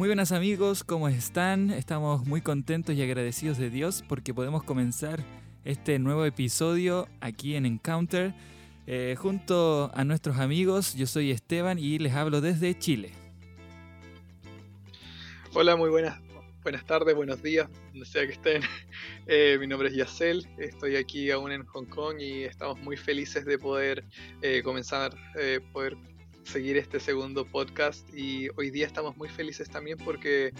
Muy buenas amigos, ¿cómo están? Estamos muy contentos y agradecidos de Dios porque podemos comenzar este nuevo episodio aquí en Encounter eh, junto a nuestros amigos. Yo soy Esteban y les hablo desde Chile. Hola, muy buenas, buenas tardes, buenos días, donde sea que estén. Eh, mi nombre es Yacel, estoy aquí aún en Hong Kong y estamos muy felices de poder eh, comenzar, poder seguir este segundo podcast y hoy día estamos muy felices también porque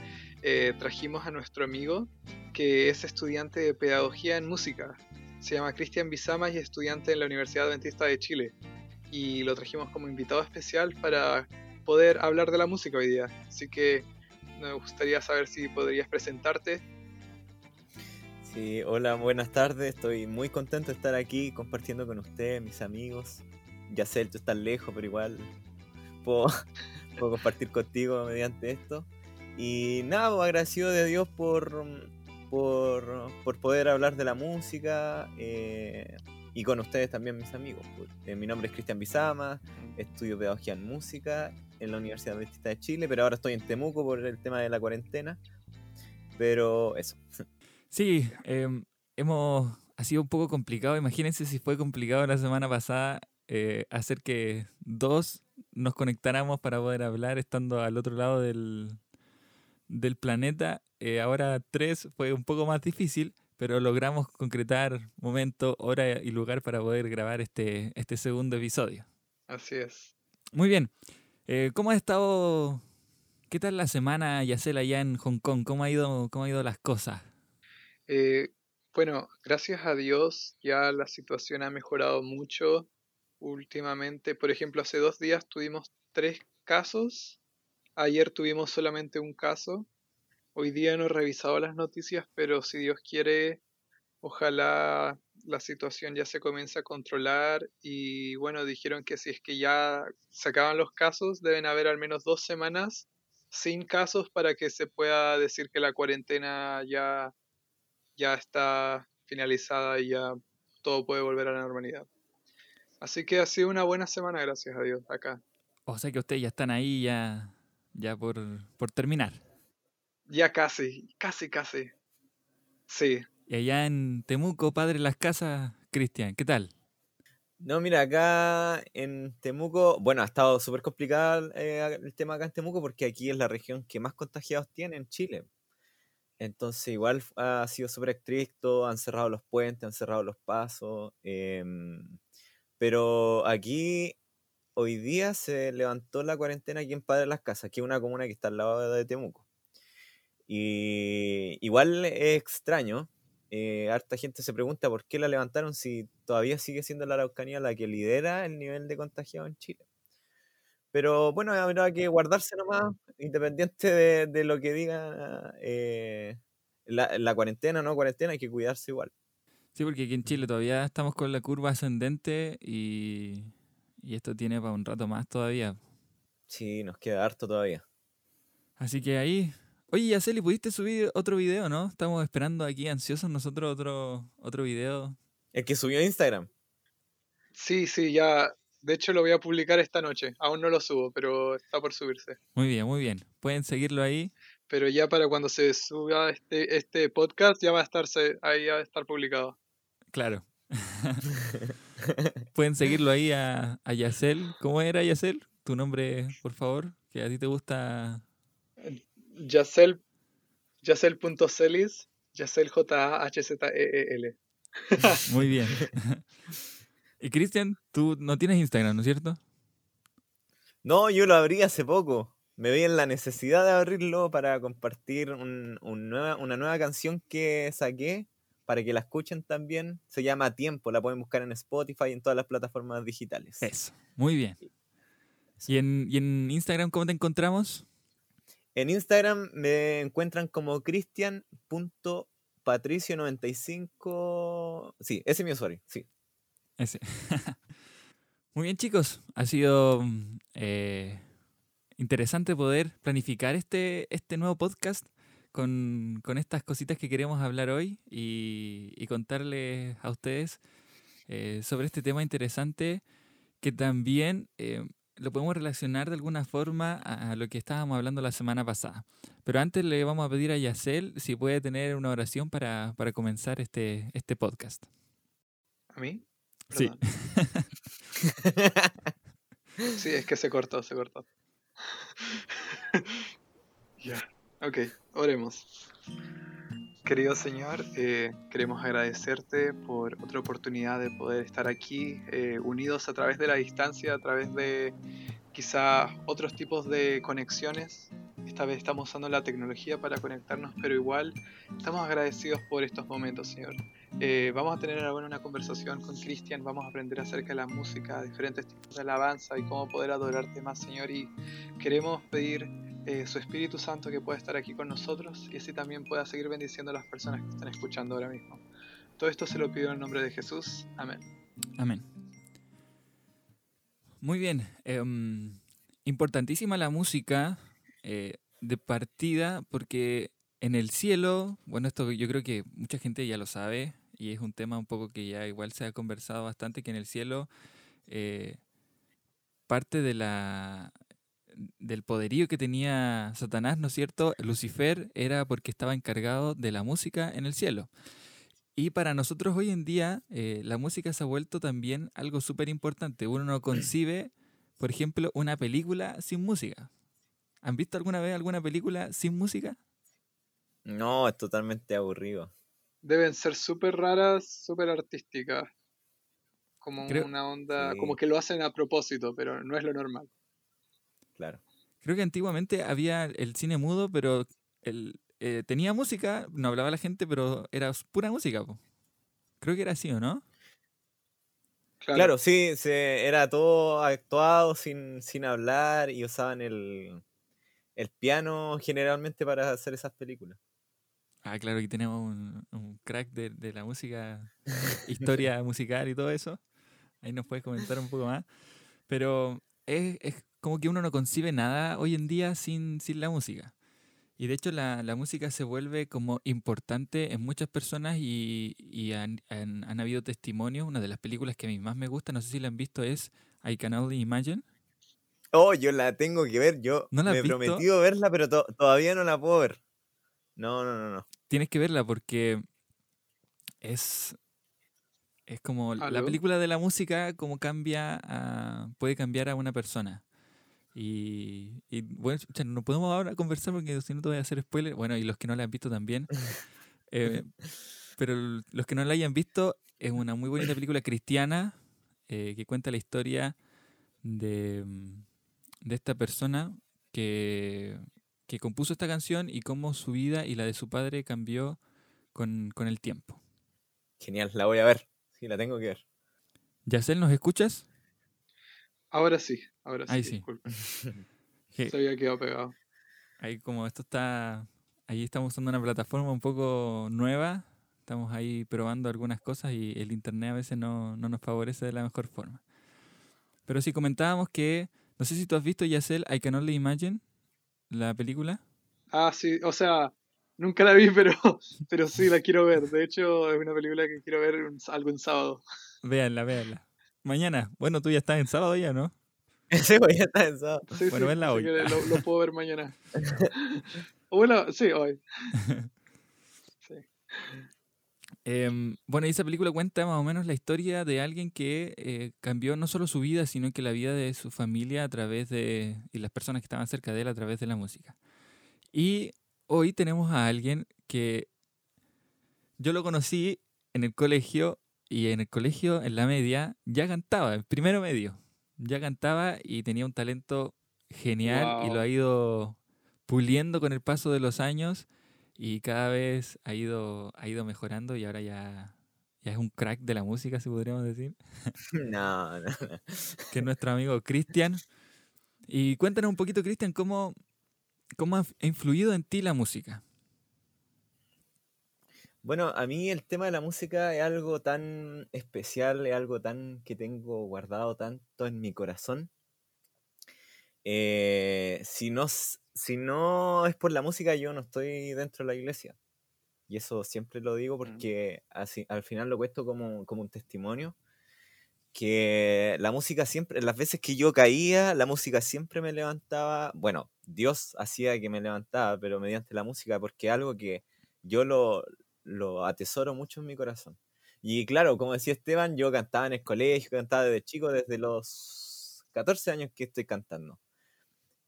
trajimos a nuestro amigo que es estudiante de pedagogía en música. Se llama Cristian Bizama y es estudiante en la Universidad Adventista de Chile. Y lo trajimos como invitado especial para poder hablar de la música hoy día. Así que me gustaría saber si podrías presentarte. Sí, hola, buenas tardes. Estoy muy contento de estar aquí compartiendo con ustedes, mis amigos. Ya sé, tú estás lejos, pero igual puedo, puedo compartir contigo mediante esto. Y nada, pues, agradecido de Dios por, por, por poder hablar de la música eh, y con ustedes también, mis amigos. Eh, mi nombre es Cristian Bizama, estudio pedagogía en música en la Universidad Adventista de Chile, pero ahora estoy en Temuco por el tema de la cuarentena. Pero eso. Sí, em, hemos, ha sido un poco complicado. Imagínense si fue complicado la semana pasada eh, hacer que dos nos conectáramos para poder hablar estando al otro lado del, del planeta. Eh, ahora tres fue un poco más difícil, pero logramos concretar momento, hora y lugar para poder grabar este, este segundo episodio. Así es. Muy bien. Eh, ¿Cómo ha estado? ¿Qué tal la semana, Yacel, allá en Hong Kong? ¿Cómo ha ido, cómo ha ido las cosas? Eh, bueno, gracias a Dios ya la situación ha mejorado mucho últimamente. Por ejemplo, hace dos días tuvimos tres casos Ayer tuvimos solamente un caso. Hoy día no he revisado las noticias, pero si Dios quiere, ojalá la situación ya se comience a controlar. Y bueno, dijeron que si es que ya se acaban los casos, deben haber al menos dos semanas sin casos para que se pueda decir que la cuarentena ya, ya está finalizada y ya todo puede volver a la normalidad. Así que ha sido una buena semana, gracias a Dios, acá. O sea que ustedes ya están ahí, ya ya por, terminar. Ya casi, casi, casi. Sí. Y allá en Temuco, padre las casas, Cristian, ¿qué tal? No, mira, acá en Temuco, bueno, ha estado súper complicado eh, el tema acá en Temuco porque aquí es la región que más contagiados tiene en Chile. Entonces igual ha sido súper estricto, han cerrado los puentes, han cerrado los pasos. Em, pero aquí hoy día se levantó la cuarentena aquí en Padre Las Casas, que es una comuna que está al lado de Temuco. Y igual es extraño. Eh, harta gente se pregunta por qué la levantaron si todavía sigue siendo la Araucanía la que lidera el nivel de contagiado en Chile. Pero bueno, habrá que guardarse nomás, independiente de, lo que diga eh, la, la, cuarentena no cuarentena, hay que cuidarse igual. Sí, porque aquí en Chile todavía estamos con la curva ascendente y y esto tiene para un rato más todavía. Sí, nos queda harto todavía. Así que ahí. Oye, Yaceli, ¿pudiste subir otro video, no? Estamos esperando aquí ansiosos nosotros otro, otro video. El que subió a Instagram. Sí, sí, ya. De hecho, lo voy a publicar esta noche. Aún no lo subo, pero está por subirse. Muy bien, muy bien. Pueden seguirlo ahí. Pero ya para cuando se suba este, este podcast, ya va a estarse, ahí va a estar publicado. Claro. Pueden seguirlo ahí a, a Yacel. ¿Cómo era Yacel? Tu nombre, por favor, que a ti te gusta. Yacel, Yacel.celis, Yacel J-A-H-Z-E-E-L. Muy bien. y Cristian, tú no tienes Instagram, ¿no es cierto? No, yo lo abrí hace poco. Me vi en la necesidad de abrirlo para compartir un, nueva, una nueva canción que saqué para que la escuchen también. Se llama Tiempo, la pueden buscar en Spotify y en todas las plataformas digitales. Eso, muy bien. ¿Y en, en Instagram cómo te encontramos? En Instagram me encuentran como cristian.patricio95. Sí, ese es mi usuario, sí. Ese. Muy bien, chicos. Ha sido eh, interesante poder planificar este, este nuevo podcast con, estas cositas que queremos hablar hoy y, contarles a ustedes eh, sobre este tema interesante que también eh, lo podemos relacionar de alguna forma a, lo que estábamos hablando la semana pasada. Pero antes le vamos a pedir a Yacel si puede tener una oración para, para comenzar este, este podcast. ¿A mí? Sí. sí, es que se cortó, se cortó. ya, ok, oremos. Querido Señor, eh, queremos agradecerte por otra oportunidad de poder estar aquí eh, unidos a través de la distancia, a través de quizá otros tipos de conexiones. Esta vez estamos usando la tecnología para conectarnos, pero igual estamos agradecidos por estos momentos, Señor. Eh, vamos a tener ahora una conversación con Cristian, vamos a aprender acerca de la música, diferentes tipos de alabanza y cómo poder adorarte más, Señor. Y queremos pedir eh, su Espíritu Santo que pueda estar aquí con nosotros y así también pueda seguir bendiciendo a las personas que están escuchando ahora mismo. Todo esto se lo pido en el nombre de Jesús. Amén. Amén. Muy bien. Em, importantísima la música eh, de partida porque en el cielo, bueno, esto yo creo que mucha gente ya lo sabe y es un tema un poco que ya igual se ha conversado bastante, que en el cielo eh, parte de la, del poderío que tenía Satanás, ¿no es cierto? Lucifer era porque estaba encargado de la música en el cielo. Y para nosotros hoy en día eh, la música se ha vuelto también algo súper importante. Uno no concibe, por ejemplo, una película sin música. ¿Han visto alguna vez alguna película sin música? No, es totalmente aburrido. Deben ser súper raras, súper artísticas. Como una onda, como que lo hacen a propósito, pero no es lo normal claro. Creo que antiguamente había el cine mudo, pero el, eh, tenía música, no hablaba la gente, pero era pura música. Creo que era así, ¿o no? Claro, sí, se, era todo actuado sin, sin hablar y usaban el, el piano generalmente para hacer esas películas. Ah, claro, aquí tenemos un, crack de, la música, historia musical y todo eso. Ahí nos puedes comentar un poco más. Pero es, es, como que uno no concibe nada hoy en día sin, sin la música. Y de hecho la, la, música se vuelve como importante en muchas personas y, y han, han, habido testimonios. Una de las películas que a mí más me gusta, no sé si la han visto, es I Can Only Imagine. Oh, yo la tengo que ver. Yo me he prometido verla, pero todavía no la puedo ver. No, no, no, no. Tienes que verla porque es, es como la película de la música, como cambia a, puede cambiar a una persona. Y, bueno, no podemos ahora conversar porque si no te voy a hacer spoiler. Bueno, y los que no la han visto también. Eh, pero los que no la hayan visto, es una muy bonita película cristiana eh, que cuenta la historia de, mm, de esta persona que, que, compuso esta canción y cómo su vida y la de su padre cambió con, con el tiempo. Genial, la voy a ver. Sí, la tengo que ver. Yacel, ¿nos escuchas? Ahora sí, ahora sí. Ahí sí. Se había quedado pegado. Ahí como esto está, ahí estamos usando una plataforma un poco nueva, estamos ahí probando algunas cosas y el internet a veces no, no nos favorece de la mejor forma. Pero sí comentábamos que, no sé si tú has visto Yacel, I Can Only Imagine, la película. Ah, sí, o sea, nunca la vi, pero, pero sí la quiero ver. De hecho, es una película que quiero ver algo en sábado. Véanla, véanla. Mañana. Bueno, tú ya estás en sábado ya, ¿no? Sí, ya estás en sábado. bueno, venla hoy. Lo, puedo ver mañana. bueno, sí, hoy. Sí. Em, bueno, esa película cuenta más o menos la historia de alguien que eh, cambió no solo su vida, sino que la vida de su familia a través de. y las personas que estaban cerca de él a través de la música. Y hoy tenemos a alguien que yo lo conocí en el colegio y en el colegio, en la media, ya cantaba, en primero medio. Ya cantaba y tenía un talento genial y lo ha ido puliendo con el paso de los años y cada vez ha ido, ha ido mejorando y ahora ya, ya es un crack de la música, si podríamos decir. No, no, que es nuestro amigo Cristian. Y cuéntanos un poquito, Cristian, cómo, cómo ha influido en ti la música. Bueno, a mí el tema de la música es algo tan especial, es algo tan que tengo guardado tanto en mi corazón. Eh, si, no, si no es por la música, yo no estoy dentro de la iglesia. Y eso siempre lo digo mm. porque así, al final lo cuesto como, como un testimonio. que la música siempre, las veces que yo caía, la música siempre me levantaba, bueno, Dios hacía que me levantaba, pero mediante la música, porque algo que yo lo, lo atesoro mucho en mi corazón. Y claro, como decía Esteban, yo cantaba en el colegio, cantaba desde chico, desde los 14 años que estoy cantando.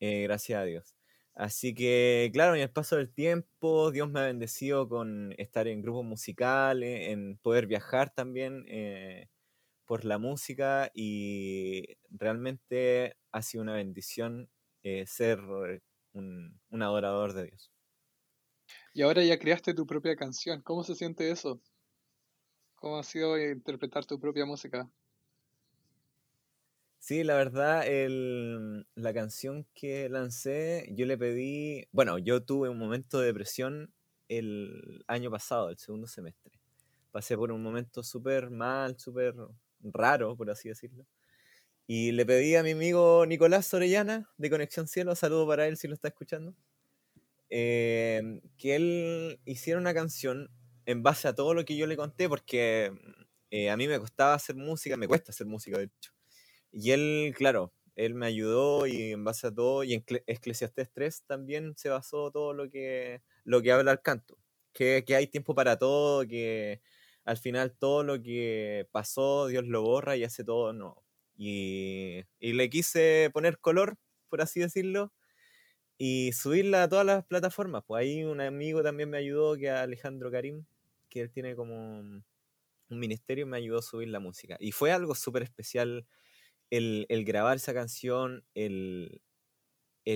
Eh, gracias a Dios. Así que, claro, en el paso del tiempo, Dios me ha bendecido con estar en grupos musicales, en poder viajar también eh, por la música y realmente ha sido una bendición eh, ser un, un adorador de Dios. Y ahora ya creaste tu propia canción. ¿Cómo se siente eso? ¿Cómo ha sido interpretar tu propia música? Sí, la verdad, el, la canción que lancé, yo le pedí, bueno, yo tuve un momento de depresión el año pasado, el segundo semestre. Pasé por un momento súper mal, súper raro, por así decirlo. Y le pedí a mi amigo Nicolás Orellana, de Conexión Cielo, saludo para él si lo está escuchando, eh, que él hiciera una canción en base a todo lo que yo le conté, porque eh, a mí me costaba hacer música, me cuesta hacer música, de hecho. Y él, claro, él me ayudó y en base a todo, y en Eclesiastes 3 también se basó todo lo que, lo que habla el canto, que, que hay tiempo para todo, que al final todo lo que pasó, Dios lo borra y hace todo no. Y, y le quise poner color, por así decirlo, y subirla a todas las plataformas. Pues ahí un amigo también me ayudó, que es Alejandro Karim, que él tiene como un ministerio, me ayudó a subir la música. Y fue algo súper especial el, grabar esa canción, el,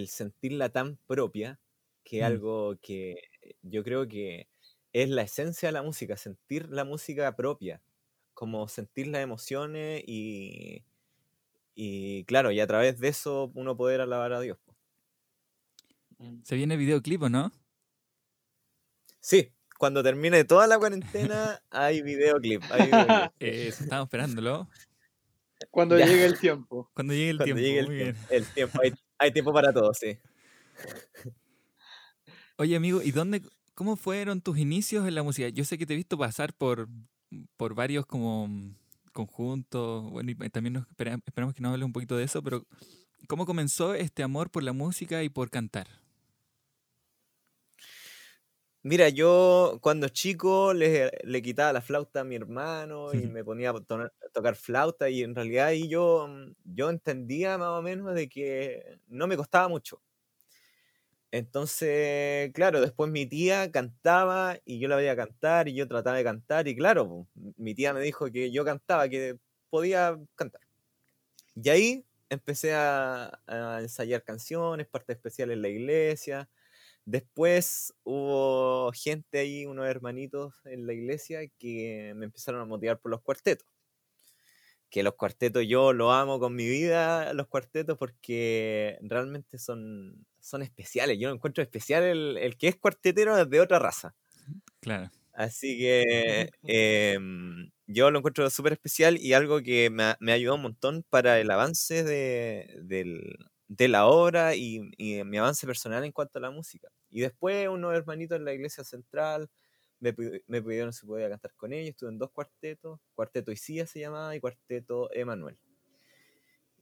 sentirla tan propia, que es mm. algo que yo creo que es la esencia de la música, sentir la música propia, como sentir las emociones y, y claro, y a través de eso uno poder alabar a Dios. Mm. Se viene videoclip, ¿o no? Sí, cuando termine toda la cuarentena hay videoclip. Hay eh, estamos esperándolo. Cuando llegue el tiempo. Cuando llegue el tiempo. el, tiempo. Hay, tiempo para todo, sí. Oye, amigo, ¿y dónde, cómo fueron tus inicios en la música? Yo sé que te he visto pasar por, por varios como conjuntos. Bueno, y también esperamos que nos hables un poquito de eso, pero ¿cómo comenzó este amor por la música y por cantar? Mira, yo cuando chico le, le quitaba la flauta a mi hermano y me ponía a tocar flauta y en realidad ahí yo, mm, yo entendía más o menos de que no me costaba mucho. Entonces, claro, después mi tía cantaba y yo la veía cantar y yo trataba de cantar y claro, mi tía me dijo que yo cantaba, que podía cantar. Y ahí empecé a, a ensayar canciones, partes especiales en la iglesia Después hubo gente ahí, unos hermanitos en la iglesia que me empezaron a motivar por los cuartetos. Que los cuartetos yo lo amo con mi vida, los cuartetos, porque realmente son, son especiales. Yo encuentro especial el, que es cuartetero de otra raza. Claro. Así que em, yo lo encuentro súper especial y algo que me me ayudado un montón para el avance de, del, de la obra y, mi avance personal en cuanto a la música. Y después unos hermanitos en la iglesia central me, me pidieron si podía cantar con ellos. Estuve en dos cuartetos, Cuarteto Isía se llamaba y Cuarteto Emanuel.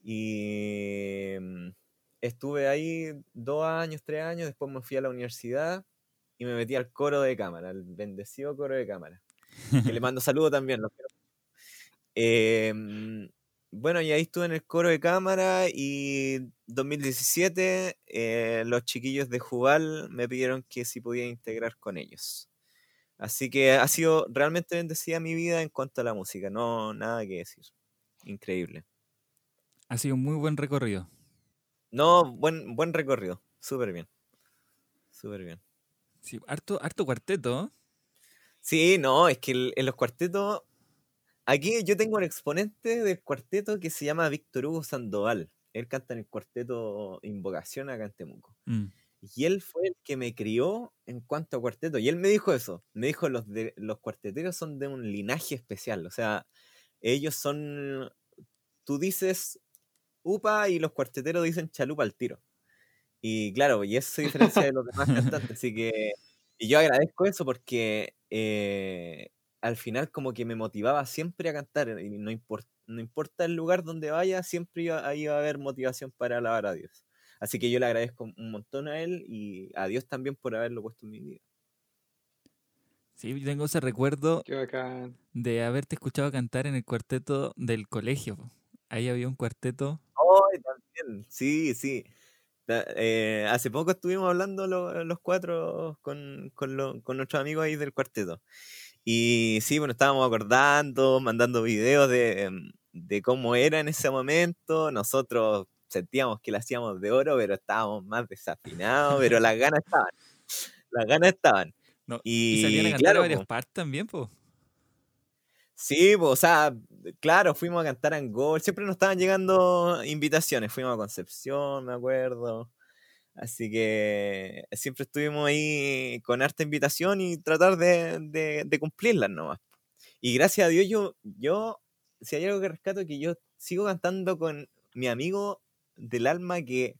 Y mm, estuve ahí dos años, tres años, después me fui a la universidad y me metí al coro de cámara, al bendecido coro de cámara. Que le mando saludos también, los eh, bueno, y ahí estuve en el coro de cámara y 2017 eh, los chiquillos de Jubal me pidieron que si podía integrar con ellos. Así que ha sido realmente bendecida mi vida en cuanto a la música, no nada que decir. Increíble. Ha sido un muy buen recorrido. No, buen, buen recorrido, súper bien. Súper bien. Sí, harto, harto cuarteto. Sí, no, es que en los cuartetos Aquí yo tengo un exponente del cuarteto que se llama Víctor Hugo Sandoval. Él canta en el cuarteto Invocación acá en Temuco. Mm. Y él fue el que me crió en cuanto a cuarteto. Y él me dijo eso. Me dijo, los, de, los cuarteteros son de un linaje especial. O sea, ellos son... Tú dices upa y los cuarteteros dicen chalupa al tiro. Y claro, y eso se diferencia de los demás cantantes. Así que... Y yo agradezco eso porque eh, al final como que me motivaba siempre a cantar, y no no importa el lugar donde vaya, siempre iba, ahí va a haber motivación para alabar a Dios. Así que yo le agradezco un montón a él y a Dios también por haberlo puesto en mi vida. Sí, yo tengo ese recuerdo de haberte escuchado cantar en el cuarteto del colegio. Ahí había un cuarteto. ¡Ay, también! Sí, sí. Eh, hace poco estuvimos hablando lo- los cuatro con, con, lo- con nuestros amigos ahí del cuarteto. Y sí, bueno, estábamos acordando, mandando videos de, em, de cómo era en ese momento. Nosotros sentíamos que lo hacíamos de oro, pero estábamos más desafinados, pero las ganas estaban. Las ganas estaban. No, y, salían a Y cantar claro, a varias po. partes también, pues. Sí, pues, o sea, claro, fuimos a cantar a Angol, siempre nos estaban llegando invitaciones, fuimos a Concepción, me acuerdo. Así que siempre estuvimos ahí con harta invitación y tratar de, de- de cumplirlas nomás. Y gracias a Dios yo, yo, si hay algo que rescato, es que yo sigo cantando con mi amigo del alma que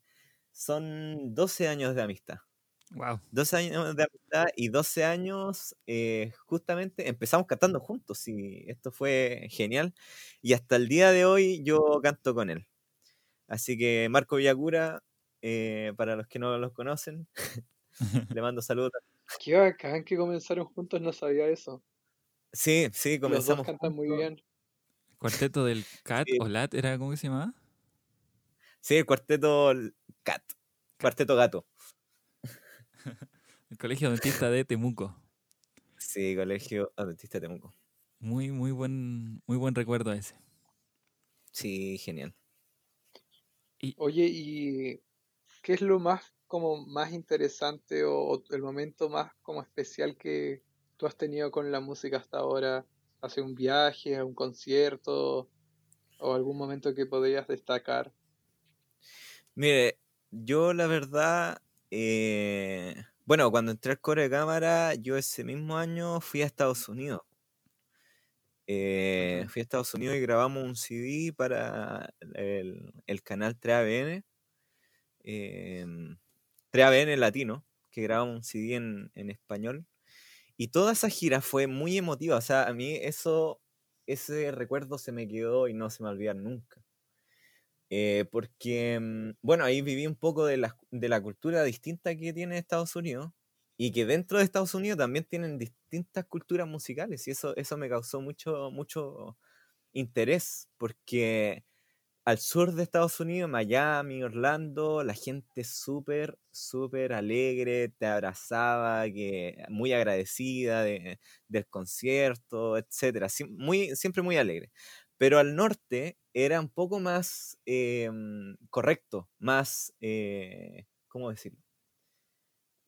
son 12 años de amistad. Wow. 12 años de amistad y 12 años eh, justamente empezamos cantando juntos y esto fue genial y hasta el día de hoy yo canto con él. Así que Marco Villacura, eh, para los que no los conocen, le mando saludos. Qué bacán que comenzaron juntos, no sabía eso. Sí, sí, Los dos comenzamos. cantan muy bien. Cuarteto del CAT Sí. o LAT, ¿era cómo que se llamaba? Sí, el cuarteto Cat, cuarteto gato. El Colegio Dentista de Temuco. Sí, Colegio Adventista de Temuco. Muy, muy buen, muy buen recuerdo ese. Sí, genial. Oye, ¿y qué es lo más como más interesante o, o el momento más como especial que tú has tenido con la música hasta ahora? ¿Hace un viaje, un concierto o algún momento que podrías destacar? Mire, yo la verdad, eh, bueno, cuando entré al coro de cámara, yo ese mismo año fui a Estados Unidos. Eh, fui a Estados Unidos y grabamos un CD para el, el canal 3ABN, eh, 3ABN Latino, que grabamos un CD en, en español. Y toda esa gira fue muy emotiva, o sea, a mí eso, ese recuerdo se me quedó y no se me olvidar nunca. Eh, porque, mm, bueno, ahí viví un poco de la, de la cultura distinta que tiene Estados Unidos y que dentro de Estados Unidos también tienen distintas culturas musicales y eso, eso me causó mucho, mucho interés porque al sur de Estados Unidos, Miami, Orlando, la gente súper, súper alegre, te abrazaba, que, muy agradecida de- del concierto, siem- muy, siempre muy alegre. Pero al norte era un poco más eh, correcto, más, eh, ¿cómo decirlo?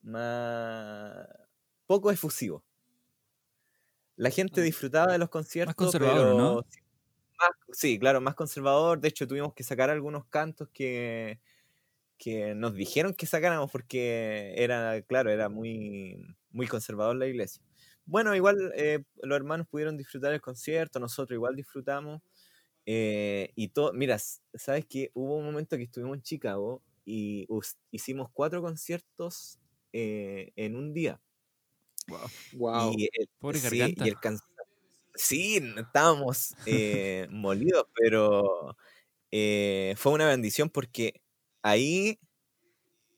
Más poco efusivo. La gente disfrutaba de los conciertos, conservador, pero ¿no? Sí, más- sí, claro, más conservador. De hecho, tuvimos que sacar algunos cantos que, que nos dijeron que sacáramos porque era, claro, era muy, muy conservador la iglesia. Bueno, igual eh, los hermanos pudieron disfrutar el concierto, nosotros igual disfrutamos. eh, y todo, mira, sabes que hubo un momento que estuvimos en Chicago y hicimos cuatro conciertos eh, en un día. Wow. Wow. Y, el- Pobre sí, garganta. y el cansa- Sí, estábamos eh, molidos, pero eh, fue una bendición porque ahí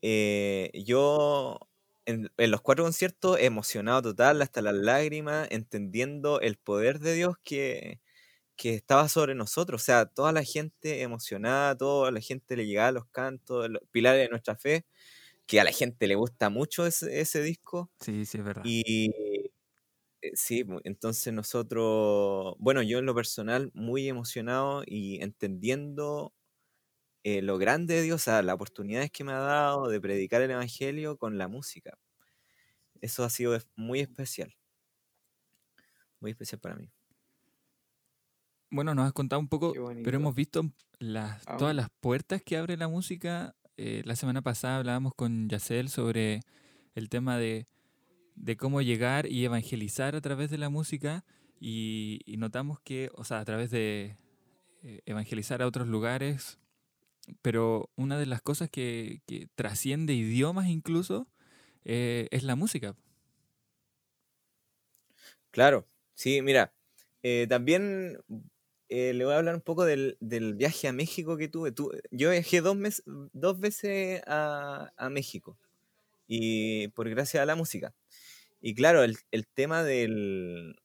eh, yo en, en los cuatro conciertos emocionado total, hasta las lágrimas, entendiendo el poder de Dios que, que estaba sobre nosotros. O sea, toda la gente emocionada, toda la gente le llegaba los cantos, los pilares de nuestra fe, que a la gente le gusta mucho ese, ese disco. Sí, sí, es verdad. Y sí, mu- entonces nosotros, bueno, yo en lo personal muy emocionado y entendiendo eh, lo grande de Dios, o sea, las oportunidades que me ha dado de predicar el Evangelio con la música. Eso ha sido muy especial. Muy especial para mí. Bueno, nos has contado un poco, pero hemos visto las, Ah, todas las puertas que abre la música. Eh, la semana pasada hablábamos con Yacel sobre el tema de, de cómo llegar y evangelizar a través de la música y, notamos que, o sea, a través de eh, evangelizar a otros lugares, pero una de las cosas que, trasciende idiomas incluso eh, es la música. Claro, sí, mira, eh, también le voy a hablar un poco del, viaje a México que tuve. Tu- yo viajé dos, mes- dos veces a, a México y por gracia a la música. Y claro, el, el tema del,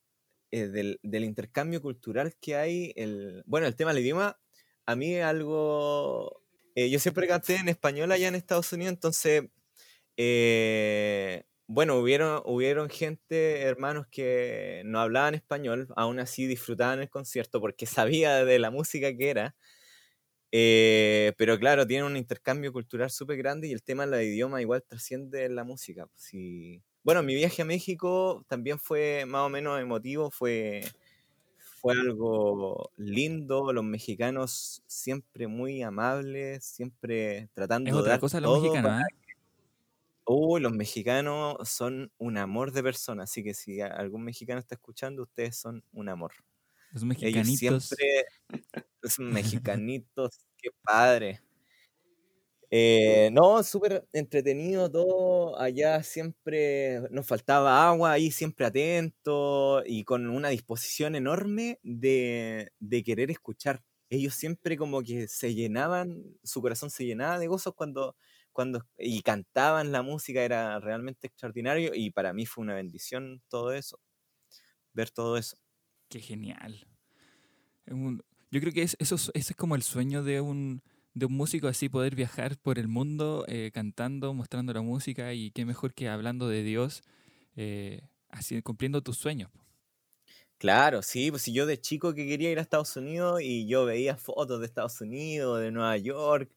eh, del, del intercambio cultural que hay, el, bueno, el tema del idioma, a mí es algo... eh, yo siempre canté en español allá en Estados Unidos, entonces, eh, bueno, hubieron, hubieron gente, hermanos que no hablaban español, aún así disfrutaban el concierto porque sabía de la música que era. Eh, pero claro, tiene un intercambio cultural súper grande y el tema del idioma igual trasciende la música. sí. Bueno, mi viaje a México también fue más o menos emotivo, fue, fue algo lindo, los mexicanos siempre muy amables, siempre tratando Es de otra dar cosa los todo mexicanos, para- ¿ah? Uy, los mexicanos son un amor de persona, así que si algún mexicano está escuchando, ustedes son un amor. Los Ellos mexicanitos. siempre, los mexicanitos, qué padre. Eh, no, súper entretenido todo. Allá siempre nos faltaba agua, ahí siempre atento y con una disposición enorme de, de querer escuchar. Ellos siempre como que se llenaban, su corazón se llenaba de gozos cuando, cuando y cantaban la música, era realmente extraordinario y para mí fue una bendición todo eso, ver todo eso. Qué genial. Yo creo que es, eso, ese es como el sueño de un, de un músico, así poder viajar por el mundo eh, cantando, mostrando la música y qué mejor que hablando de Dios, eh, así cumpliendo tus sueños. Claro, sí, pues si yo de chico que quería ir a Estados Unidos y yo veía fotos de Estados Unidos, de Nueva York,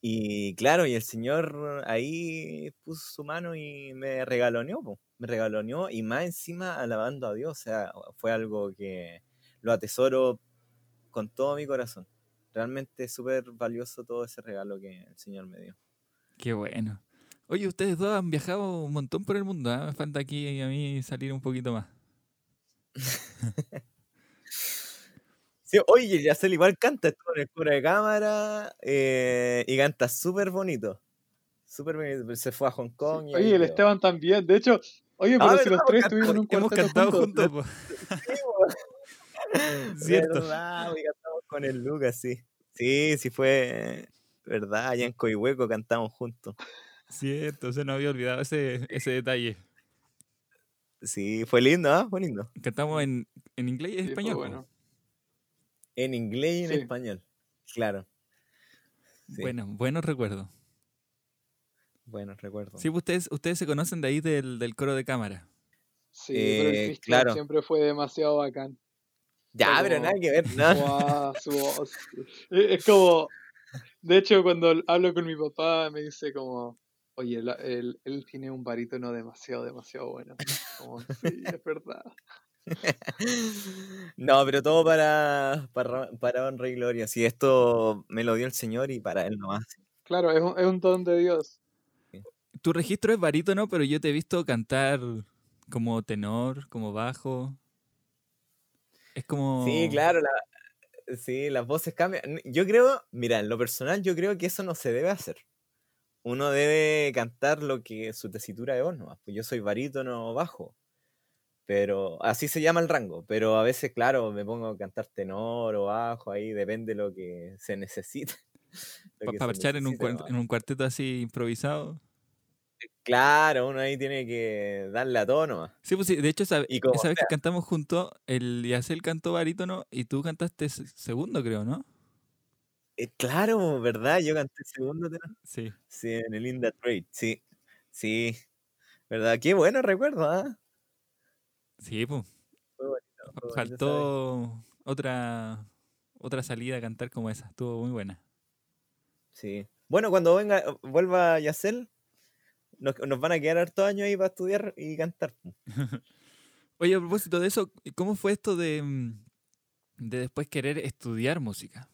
y claro, y el señor ahí puso su mano y me regaloneó, po, me regaloneó y más encima alabando a Dios, o sea, fue algo que lo atesoro con todo mi corazón. Realmente súper valioso todo ese regalo que el señor me dio. Qué bueno. Oye, ustedes dos han viajado un montón por el mundo, ¿ah? Me falta aquí a mí salir un poquito más. Sí, oye, Yacel igual canta, estuvo en el coro de cámara eh, y canta súper bonito. Súper bonito. Se fue a Hong Kong. y Oye, el quedó. Esteban también. De hecho, oye, Ah, pero si ¿verdad? los tres estuvimos en un Hemos cantado juntos. juntos, po. Sí, po. Cierto. Verdad, con el Lucas, sí. Sí, sí fue verdad, allá en Coihueco cantamos juntos. Cierto, se nos había olvidado ese, ese detalle. Sí, fue lindo, ¿ah? Fue lindo. Cantamos en, en inglés y en Sí, español. bueno. En inglés y en Sí. español. Claro. Sí. Bueno, buenos recuerdos. Bueno, recuerdo. Sí, ustedes, ustedes se conocen de ahí del, del coro de cámara. Sí, pero el Eh, claro. siempre fue demasiado bacán. Ya, pero nada que ver, ¿no? Su. Es es como, de hecho, cuando hablo con mi papá, me dice como, oye, él, él- él tiene un barítono demasiado, demasiado bueno. Como, sí, es verdad. No, pero todo para, para, para honra y gloria. Si esto me lo dio el Señor y para Él nomás. Claro, es un, es un don de Dios. Tu registro es barítono, pero yo te he visto cantar como tenor, como bajo. Es como... Sí, claro, la, sí, las voces cambian. Yo creo, mira, en lo personal yo creo que eso no se debe hacer. Uno debe cantar lo que su tesitura de voz nomás. Pues yo soy barítono bajo. Pero así se llama el rango. Pero a veces, claro, me pongo a cantar tenor o bajo, ahí depende lo que se que Para parchar en un, cuart- en un cuarteto así improvisado. Claro, uno ahí tiene que darle a todo nomás. Sí, pues sí, de hecho, esa, Y como esa vez que sea. cantamos juntos, el Yacel cantó barítono y tú cantaste se- segundo, creo, ¿no? Eh, claro, ¿verdad? Yo canté segundo tenor. Sí. Sí, en el Inda Trade, sí. Sí. ¿Verdad? Qué bueno recuerdo, ¿ah? Sí, pues. Faltó otra, otra salida a cantar como esa. Estuvo muy buena. Sí. Bueno, cuando venga, vuelva Yacel, nos, nos van a quedar hartos años ahí para estudiar y cantar. Oye, a propósito de eso, ¿cómo fue esto de, mm, de después querer estudiar música?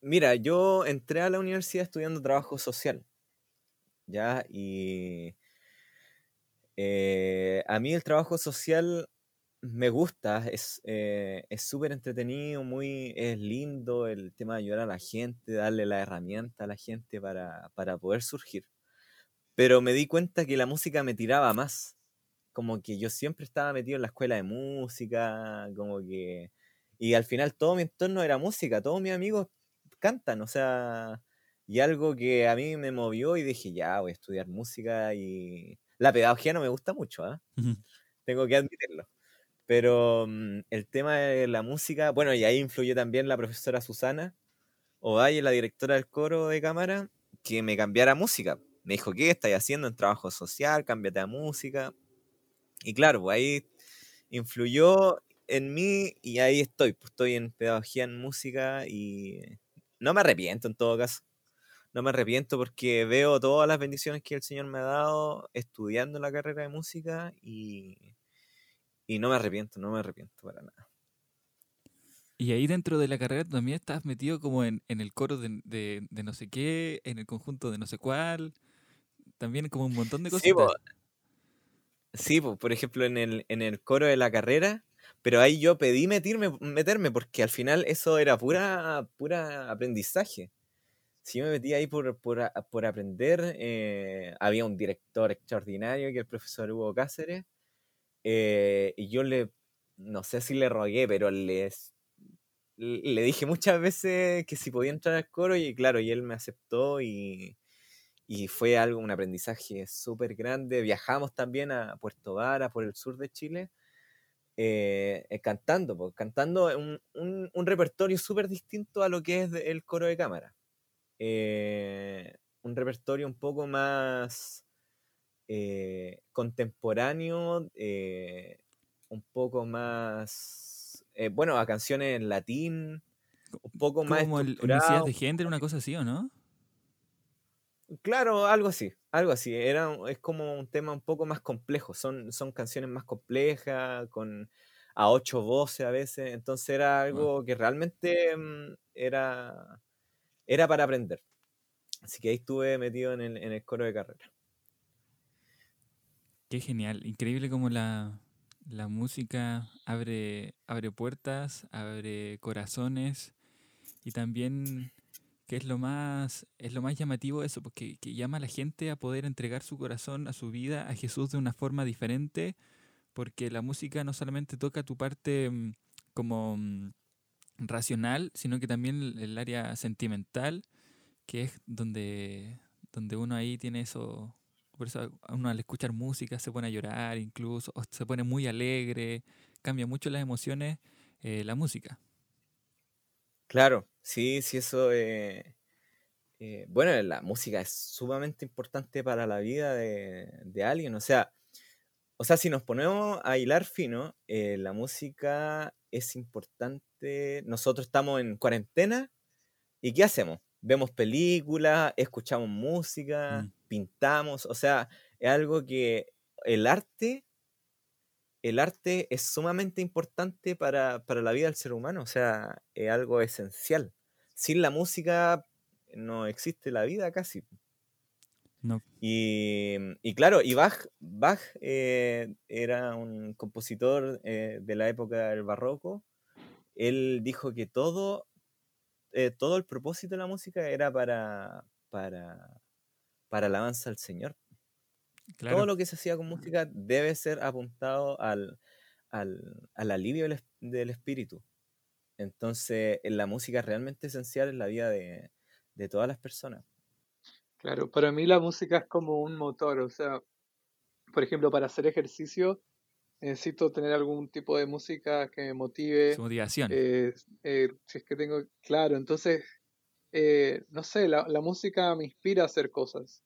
Mira, yo entré a la universidad estudiando trabajo social. ¿Ya? Y eh, a mí el trabajo social me gusta, es eh, es súper entretenido, muy, es lindo el tema de ayudar a la gente, darle la herramienta a la gente para, para poder surgir. Pero me di cuenta que la música me tiraba más. como que yo siempre estaba metido en la escuela de música, como que... Y al final todo mi entorno era música, todos mis amigos cantan, o sea, y algo que a mí me movió y dije, ya, voy a estudiar música y... La pedagogía no me gusta mucho, ¿ah? Tengo que admitirlo. Pero mm, el tema de la música, bueno, y ahí influyó también la profesora Susana Ovalle, la directora del coro de cámara, que me cambiara música. Me dijo, ¿qué estáis haciendo en trabajo social? Cámbiate a música. Y claro, pues ahí influyó en mí y ahí estoy. Pues estoy en pedagogía en música y no me arrepiento en todo caso. No me arrepiento porque veo todas las bendiciones que el Señor me ha dado estudiando la carrera de música y, y no me arrepiento, no me arrepiento para nada. Y ahí dentro de la carrera también estás metido como en, el coro de, de, no sé qué, en el conjunto de no sé cuál, también como un montón de cosas. Sí, por ejemplo, en el, en el coro de la carrera, pero ahí yo pedí meterme, meterme porque al final eso era pura, pura aprendizaje. Si yo me metí ahí por, por, aprender, eh, había un director extraordinario que el profesor Hugo Cáceres, eh, y yo le, no sé si le rogué, pero les, le dije muchas veces que si podía entrar al coro y claro, y él me aceptó y, y fue algo, un aprendizaje súper grande. Viajamos también a Puerto Vara, por el sur de Chile, eh, eh, cantando, cantando un, un, repertorio súper distinto a lo que es el coro de cámara. Un repertorio un poco más contemporáneo, un poco más, bueno, a canciones en latín, un poco más... Como el, el de Género, una cosa así, ¿o no? Claro, algo así, algo así. Era, es como un tema un poco más complejo. Son, son canciones más complejas, con a ocho voces a veces. Entonces era algo que realmente mm, era, era para aprender. Así que ahí estuve metido en el, en el coro de carrera. Qué genial. Increíble como la, la música abre, abre puertas, abre corazones y también que es lo más, es lo más llamativo eso, porque que llama a la gente a poder entregar su corazón, a su vida, a Jesús de una forma diferente, porque la música no solamente toca tu parte mm, como mm, racional, sino que también el, área sentimental, que es donde, donde uno ahí tiene eso, uno al escuchar música se pone a llorar incluso, o se pone muy alegre, cambia mucho las emociones eh, la música. Claro, sí, sí, eso. Eh, eh, bueno, la música es sumamente importante para la vida de, alguien. O sea, o sea, si nos ponemos a hilar fino, eh, la música es importante. Nosotros estamos en cuarentena y ¿qué hacemos? Vemos películas, escuchamos música, mm. pintamos. O sea, es algo que el arte el arte es sumamente importante para, la vida del ser humano, o sea, es algo esencial. Sin la música no existe la vida casi. No. Y, claro, y Bach, Bach eh, era un compositor eh, de la época del barroco. Él dijo que todo, eh, todo el propósito de la música era para, para, para alabanza al Señor. Todo lo que se hacía con música debe ser apuntado al, alivio del, espíritu. Entonces, la música es realmente esencial en la vida de, todas las personas. Claro, para mí la música es como un motor, o sea, por ejemplo, para hacer ejercicio necesito tener algún tipo de música que me motive. motivación. Eh, eh, si es que tengo, claro, entonces, eh, no sé, la, la, música me inspira a hacer cosas.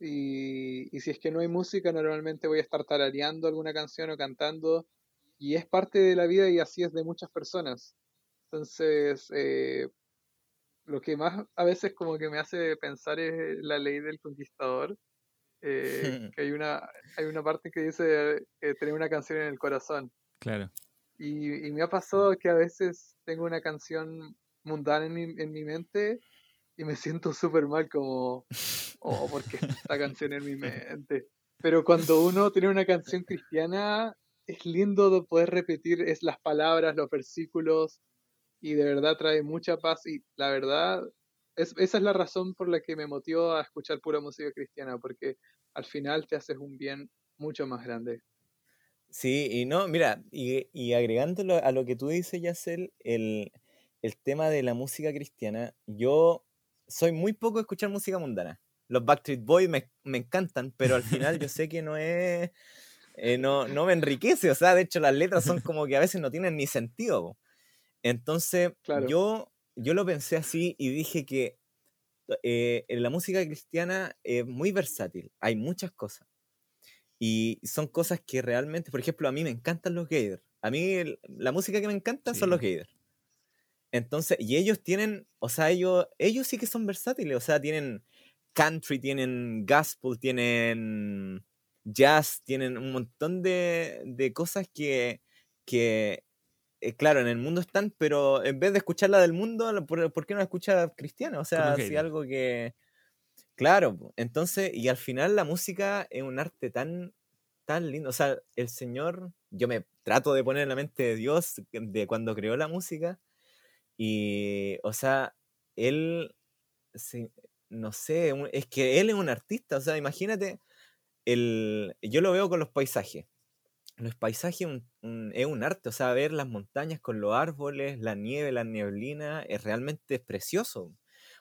Y, y, si es que no hay música, normalmente voy a estar tarareando alguna canción o cantando. Y es parte de la vida y así es de muchas personas. Entonces, eh, lo que más a veces como que me hace pensar es la ley del conquistador. Eh, que hay una, hay una parte que dice eh, tener una canción en el corazón. Claro. Y, y, me ha pasado que a veces tengo una canción mundana en mi, en mi mente y me siento súper mal como, oh, porque esta canción en mi mente. Pero cuando uno tiene una canción cristiana, es lindo poder repetir es las palabras, los versículos, y de verdad trae mucha paz. Y la verdad, es, esa es la razón por la que me motivó a escuchar pura música cristiana, porque al final te haces un bien mucho más grande. Sí, y no, mira, y, y agregándolo a lo que tú dices, Yacel, el, el tema de la música cristiana, yo soy muy poco de escuchar música mundana. Los Backstreet Boys me, me encantan, pero al final yo sé que no es. eh, no, no me enriquece, o sea, de hecho las letras son como que a veces no tienen ni sentido. Entonces, Claro. yo, yo lo pensé así y dije que eh, en la música cristiana es muy versátil, hay muchas cosas. Y son cosas que realmente, por ejemplo, a mí me encantan los Gator. A mí el- la música que me encanta son los Sí. Gator. Entonces, y ellos tienen, o sea, ellos, ellos sí que son versátiles, o sea, tienen country, tienen gospel, tienen jazz, tienen un montón de, de cosas que, que eh, claro, en el mundo están, pero en vez de escucharla del mundo, ¿por, por qué no la escucha cristiana? O sea, si algo que... Claro, entonces, y al final la música es un arte tan, tan lindo. O sea, el Señor, yo me trato de poner en la mente de Dios de cuando creó la música. Y, o sea, él, se- no sé, es que él es un artista. O sea, imagínate, el, yo lo veo con los paisajes. Los paisajes un- un- es un arte, o sea, ver las montañas con los árboles, la nieve, la neblina, es realmente precioso.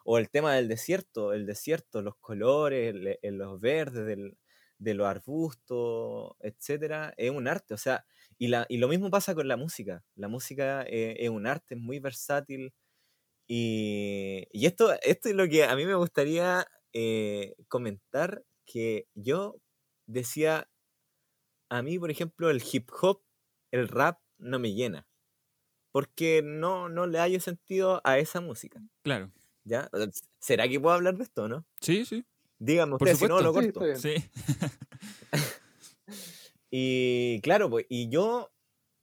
O el tema del desierto, el desierto, los colores, el- el- los verdes del- de los arbustos, etcétera, es un arte. O sea, y, la, y lo mismo pasa con la música. La música eh, es un arte, es muy versátil. Y, y esto, esto es lo que a mí me gustaría eh, comentar, que yo decía, a mí, por ejemplo, el hip hop, el rap, no me llena. Porque no, no le hallo sentido a esa música. Claro. ¿Ya? ¿Será que puedo hablar de esto no? Sí, sí. Díganme Por ustedes, si no lo corto. Sí. Y claro, pues, y yo,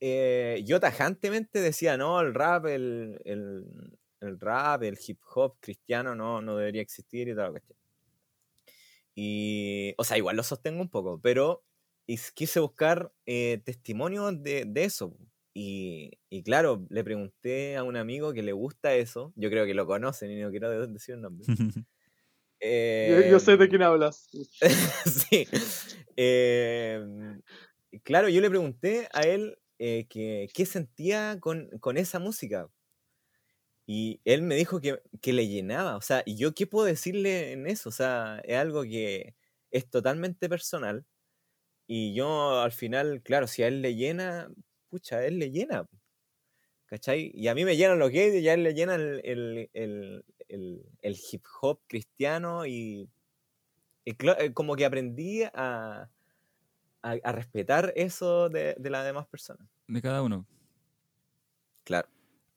eh, yo tajantemente decía, no, el rap, el, el, el rap, el hip hop cristiano no, no debería existir y toda la cuestión. Y, o sea, igual lo sostengo un poco, pero is- quise buscar eh, testimonios de, de eso. Y, y claro, le pregunté a un amigo que le gusta eso, yo creo que lo conocen y no quiero de- decir el nombre. Yo, yo sé de Em, quién hablas. sí. Eh, claro, yo le pregunté a él eh, que, qué sentía con, con esa música. Y él me dijo que, que le llenaba. O sea, ¿y yo qué puedo decirle en eso? O sea, es algo que es totalmente personal. Y yo al final, claro, si a él le llena, pucha, a él le llena. ¿Cachai? Y a mí me llenan los gays y a él le llena el, el- el- el- el hip hop cristiano y, y eh, como que aprendí a, a- a respetar eso de, de las demás personas. De cada uno. Claro.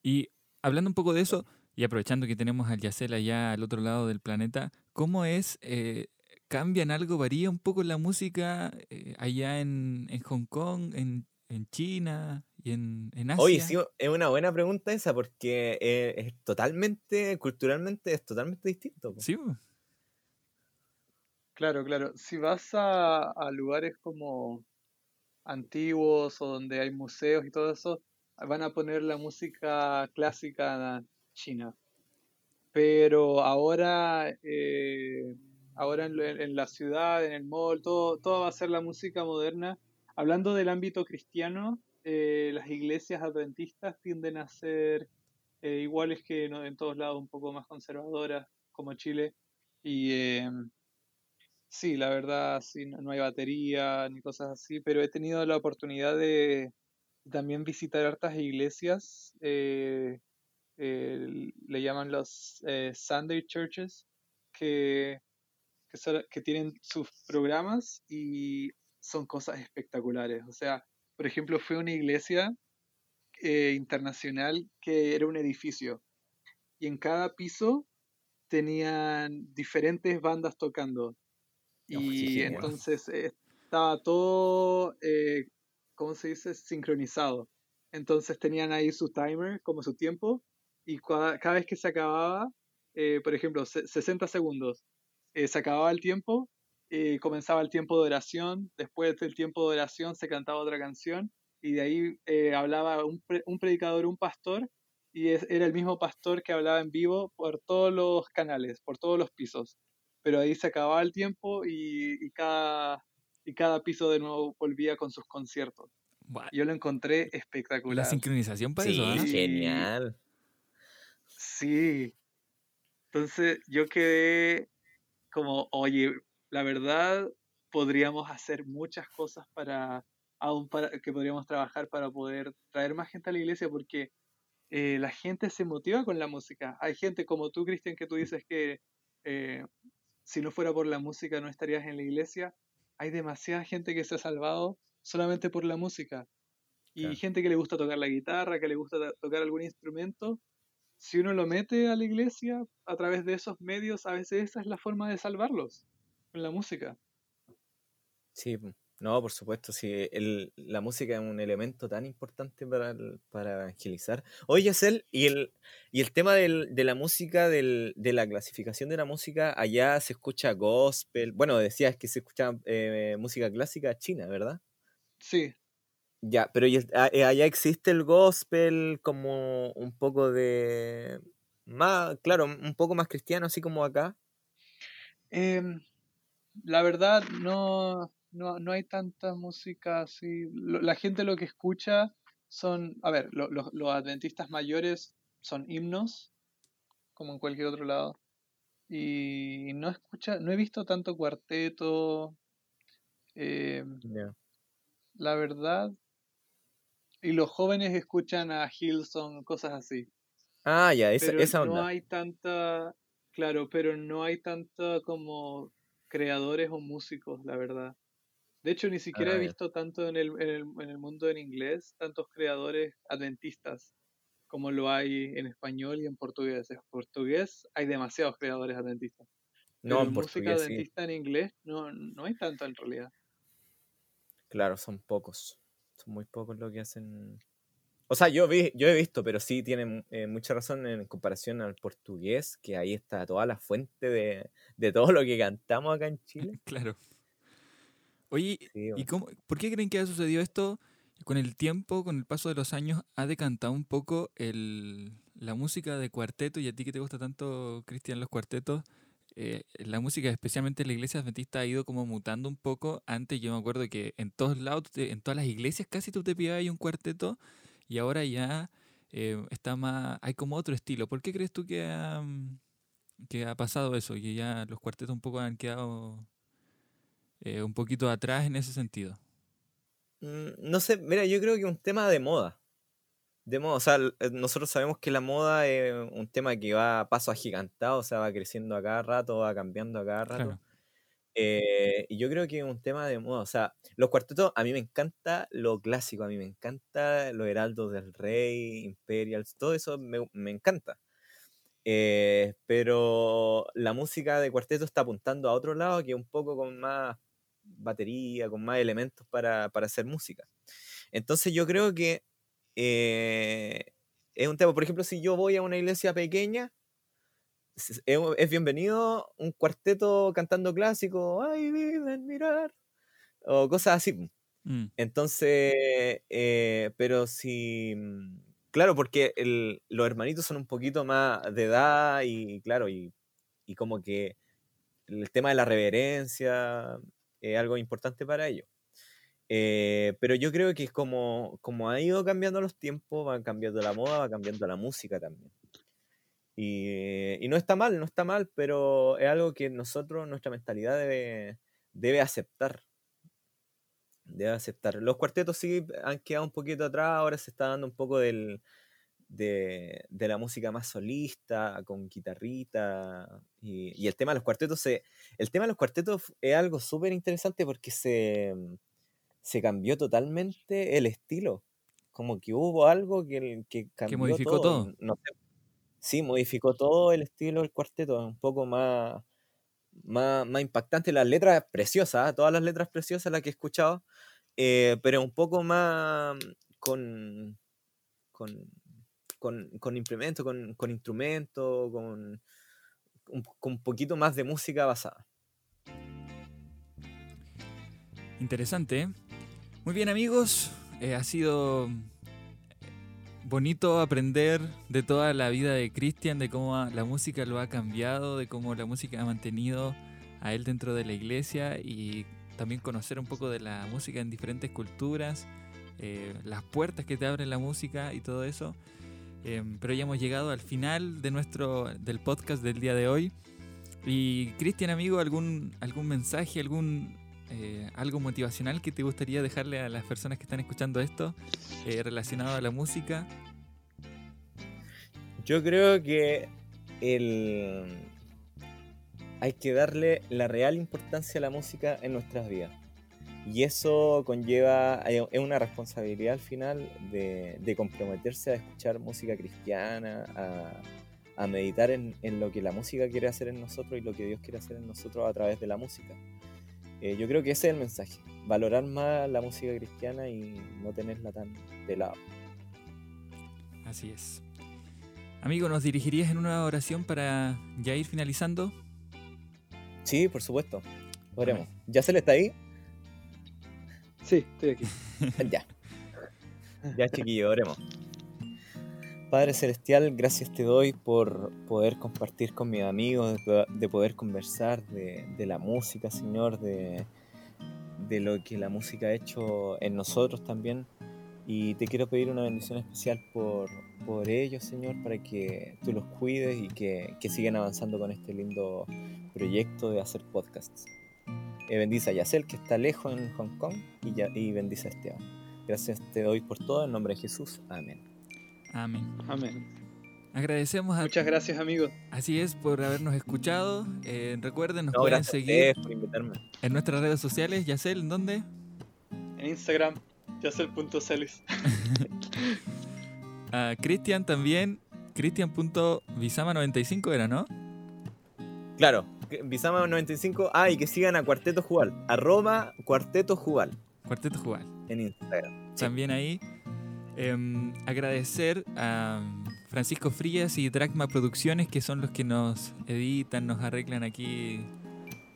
Y hablando un poco de eso, y aprovechando que tenemos al Yacel allá al otro lado del planeta, ¿cómo es? eh, ¿Cambian algo? ¿Varía un poco la música eh, allá en, en Hong Kong, en, en China y en, en Asia? Oye, sí, es una buena pregunta esa porque eh, es totalmente, culturalmente es totalmente distinto. po. Sí. Claro, claro. Si vas a, a lugares como antiguos o donde hay museos y todo eso, van a poner la música clásica china. Pero ahora, eh, ahora en, en la ciudad, en el mall, todo, todo va a ser la música moderna. Hablando del ámbito cristiano, eh, las iglesias adventistas tienden a ser eh, iguales que no- en todos lados, un poco más conservadoras, como Chile. Y em, Sí, la verdad, sí, no, no hay batería ni cosas así, pero he tenido la oportunidad de también visitar hartas iglesias, eh, eh, le llaman los eh, Sunday Churches, que, que, son- que tienen sus programas y son cosas espectaculares. O sea, por ejemplo, fue una iglesia eh, internacional que era un edificio y en cada piso tenían diferentes bandas tocando. qué Y genial. entonces eh, estaba todo, eh, ¿cómo se dice? Sincronizado. Entonces tenían ahí su timer, como su tiempo, y cada vez que se acababa, eh, por ejemplo, se- 60 segundos, eh, se acababa el tiempo, eh, comenzaba el tiempo de oración, después del tiempo de oración se cantaba otra canción, y de ahí eh, hablaba un, pre- un predicador, un pastor, y es- era el mismo pastor que hablaba en vivo por todos los canales, por todos los pisos pero ahí se acababa el tiempo y, y cada, y cada piso de nuevo volvía con sus conciertos. Yo lo encontré La espectacular. sincronización para Sí, eso, ¿ah? Sí. genial. Sí. Entonces yo quedé como, oye, la verdad podríamos hacer muchas cosas para, aún para, que podríamos trabajar para poder traer más gente a la iglesia porque eh, la gente se motiva con la música. Hay gente como tú, Cristian, que tú dices que eh, si no fuera por la música no estarías en la iglesia. Hay demasiada gente que se ha salvado solamente por la música. Y Claro. gente que le gusta tocar la guitarra, que le gusta to- tocar algún instrumento. Si uno lo mete a la iglesia a través de esos medios, a veces esa es la forma de salvarlos, con la música. Sí, no, por supuesto, sí, el- la música es un elemento tan importante para, el- para evangelizar. Oye, Cel, y el, y el tema del- de la música, del- de la clasificación de la música, allá se escucha gospel, bueno, decías que se escucha eh, música clásica china, ¿verdad? Sí, Ya, pero ¿y el- a- eh, allá existe el gospel como un poco de... Más, claro, un poco más cristiano, así como acá. Em, la verdad no, no, no hay tanta música así. La gente lo que escucha son, a ver, lo- lo- los adventistas mayores son himnos, como en cualquier otro lado. Y no escucha, no he visto tanto cuarteto, em, la verdad. Y los jóvenes escuchan a Hillsong, cosas así. Ah, ya, esa, Pero esa no onda. hay tanta, claro, pero no hay tanta como creadores o músicos, la verdad. De hecho, ni siquiera Ah, he ya. visto tanto en el, en el, en el mundo en inglés, tantos creadores adventistas como lo hay en español y en portugués. En portugués hay demasiados creadores adventistas. No, en música sí. adventista en inglés no, no hay tanto en realidad. Claro, son pocos. Son muy pocos lo que hacen. O sea, yo vi, yo he visto, pero sí tienen eh, mucha razón en comparación al portugués, que ahí está toda la fuente de, de todo lo que cantamos acá en Chile. Claro. Oye, Sí, ¿y cómo, por qué creen que ha sucedido esto? Con el tiempo, con el paso de los años, ha decantado un poco el, la música de cuarteto, y a ti que te gusta tanto, Cristian, los cuartetos, eh, la música, especialmente en la iglesia adventista, ha ido como mutando un poco. Antes yo me acuerdo que en todos lados, en todas las iglesias casi tú te pillabas un cuarteto, y ahora ya eh, está más, hay como otro estilo. ¿Por qué crees tú que ha, mm, que ha pasado eso? Que ya los cuartetos un poco han quedado eh, un poquito atrás en ese sentido. Mm, No sé, mira, yo creo que es un tema de moda. De moda, o sea, eh, nosotros sabemos que la moda es un tema que va a paso agigantado, o sea, va creciendo a cada rato, va cambiando a cada rato. Claro. Eh, y yo creo que es un tema de moda. O sea, los cuartetos, a mí me encanta lo clásico, a mí me encanta los Heraldos del Rey, Imperials, todo eso me, me encanta. Eh, pero la música de cuarteto está apuntando a otro lado que un poco con más batería, con más elementos para, para hacer música. Entonces yo creo que eh, es un tema, por ejemplo, si yo voy a una iglesia pequeña, es, es- bienvenido un cuarteto cantando clásico, ay, viven mirar, o cosas así. Mm, Entonces, eh, pero si, mm, claro, porque el- los hermanitos son un poquito más de edad y claro, y, y como que el tema de la reverencia es algo importante para ellos. Eh, pero yo creo que como, como ha ido cambiando los tiempos, va cambiando la moda, va cambiando la música también. Y, y no está mal, no está mal, pero es algo que nosotros, nuestra mentalidad debe, debe aceptar. Debe aceptar. Los cuartetos sí han quedado un poquito atrás, ahora se está dando un poco del, de, de la música más solista, con guitarrita. Y, y el tema de los cuartetos, se, el tema de los cuartetos es algo súper interesante porque se, se cambió totalmente el estilo. Como que hubo algo que, que cambió modificó todo. todo. No sé. Sí, modificó todo el estilo del cuarteto, un poco más, más, más impactante. Las letras preciosas, ¿ah? todas las letras preciosas las que he escuchado, eh, pero un poco más con, con, con, con implemento, con, con instrumento, con un, con un poquito más de música basada. Interesante. ¿eh? Muy bien amigos, eh, ha sido bonito aprender de toda la vida de Cristian, de cómo la música lo ha cambiado, de cómo la música ha mantenido a él dentro de la iglesia y también conocer un poco de la música en diferentes culturas eh, las puertas que te abre la música y todo eso. Em, pero ya hemos llegado al final de nuestro del podcast del día de hoy. Y Cristian, amigo, algún algún mensaje, algún eh, algo motivacional que te gustaría dejarle a las personas que están escuchando esto eh, relacionado a la música. Yo creo que el... hay que darle la real importancia a la música en nuestras vidas. Y eso conlleva, es una responsabilidad al final de, comprometerse a escuchar música cristiana, a, meditar en, lo que la música quiere hacer en nosotros y lo que Dios quiere hacer en nosotros a través de la música. Eh, yo creo que ese es el mensaje, valorar más la música cristiana y no tenerla tan de lado. Así es. Amigo, ¿nos dirigirías en una oración para ya ir finalizando? Sí, por supuesto. Oremos. ¿Ya se le está ahí? Sí, estoy aquí. ya. Ya, chiquillo, oremos. Padre Celestial, gracias te doy por poder compartir con mis amigos, de, poder conversar de, la música, Señor, de, de lo que la música ha hecho en nosotros también. Y te quiero pedir una bendición especial por, por ellos, Señor, para que tú los cuides y que, que sigan avanzando con este lindo proyecto de hacer podcasts. Eh, bendice a Yacel, que está lejos en Hong Kong, y, ya, y bendice a Esteban. Gracias te doy por todo, en nombre de Jesús. Amén. Amén. Amén. Agradecemos a... Muchas gracias, amigos. Así es, por habernos escuchado. Eh, recuerden, nos pueden seguir en nuestras redes sociales. Yacel, ¿en dónde? En Instagram, yacel.celis. a Cristian también, cristian.visama95 era, ¿no? Claro, Visama95. Ah, y que sigan a Cuarteto Jubal. Arroba Cuarteto Jubal. Cuarteto Jubal. En Instagram. También ahí. Em, agradecer a Francisco Frías y Dragma Producciones, que son los que nos editan, nos arreglan aquí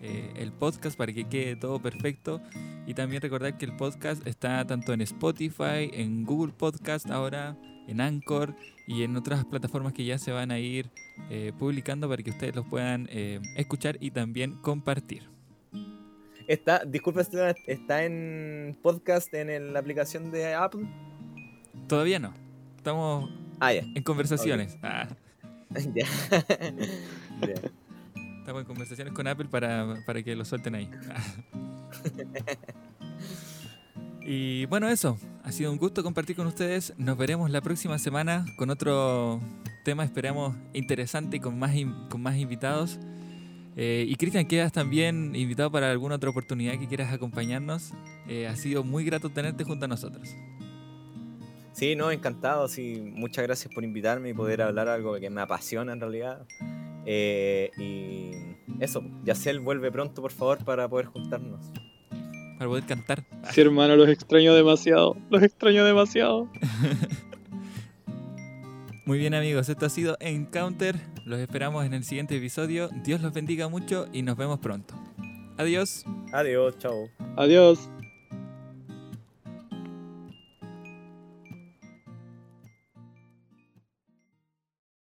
eh, el podcast para que quede todo perfecto. Y también recordar que el podcast está tanto en Spotify, en Google Podcast ahora, en Anchor y en otras plataformas que ya se van a ir eh, publicando para que ustedes los puedan eh, escuchar y también compartir. Está, disculpa, ¿está en podcast en la aplicación de Apple? Todavía no. Estamos ah, en conversaciones. Ah. Estamos en conversaciones con Apple para, para que lo suelten ahí. Y bueno, eso. Ha sido un gusto compartir con ustedes. Nos veremos la próxima semana con otro tema, esperamos, interesante y con más, con más invitados. Eh, y Cristian, quedas también invitado para alguna otra oportunidad que quieras acompañarnos. Eh, ha sido muy grato tenerte junto a nosotros. Sí, no, encantado. Sí, muchas gracias por invitarme y poder hablar algo que me apasiona en realidad. Eh, y eso, Yacel, vuelve pronto, por favor, para poder juntarnos para poder cantar. Sí, hermano, los extraño demasiado. Los extraño demasiado. Muy bien amigos, esto ha sido Encounter. Los esperamos en el siguiente episodio. Dios los bendiga mucho y nos vemos pronto. Adiós. Adiós, chao. Adiós.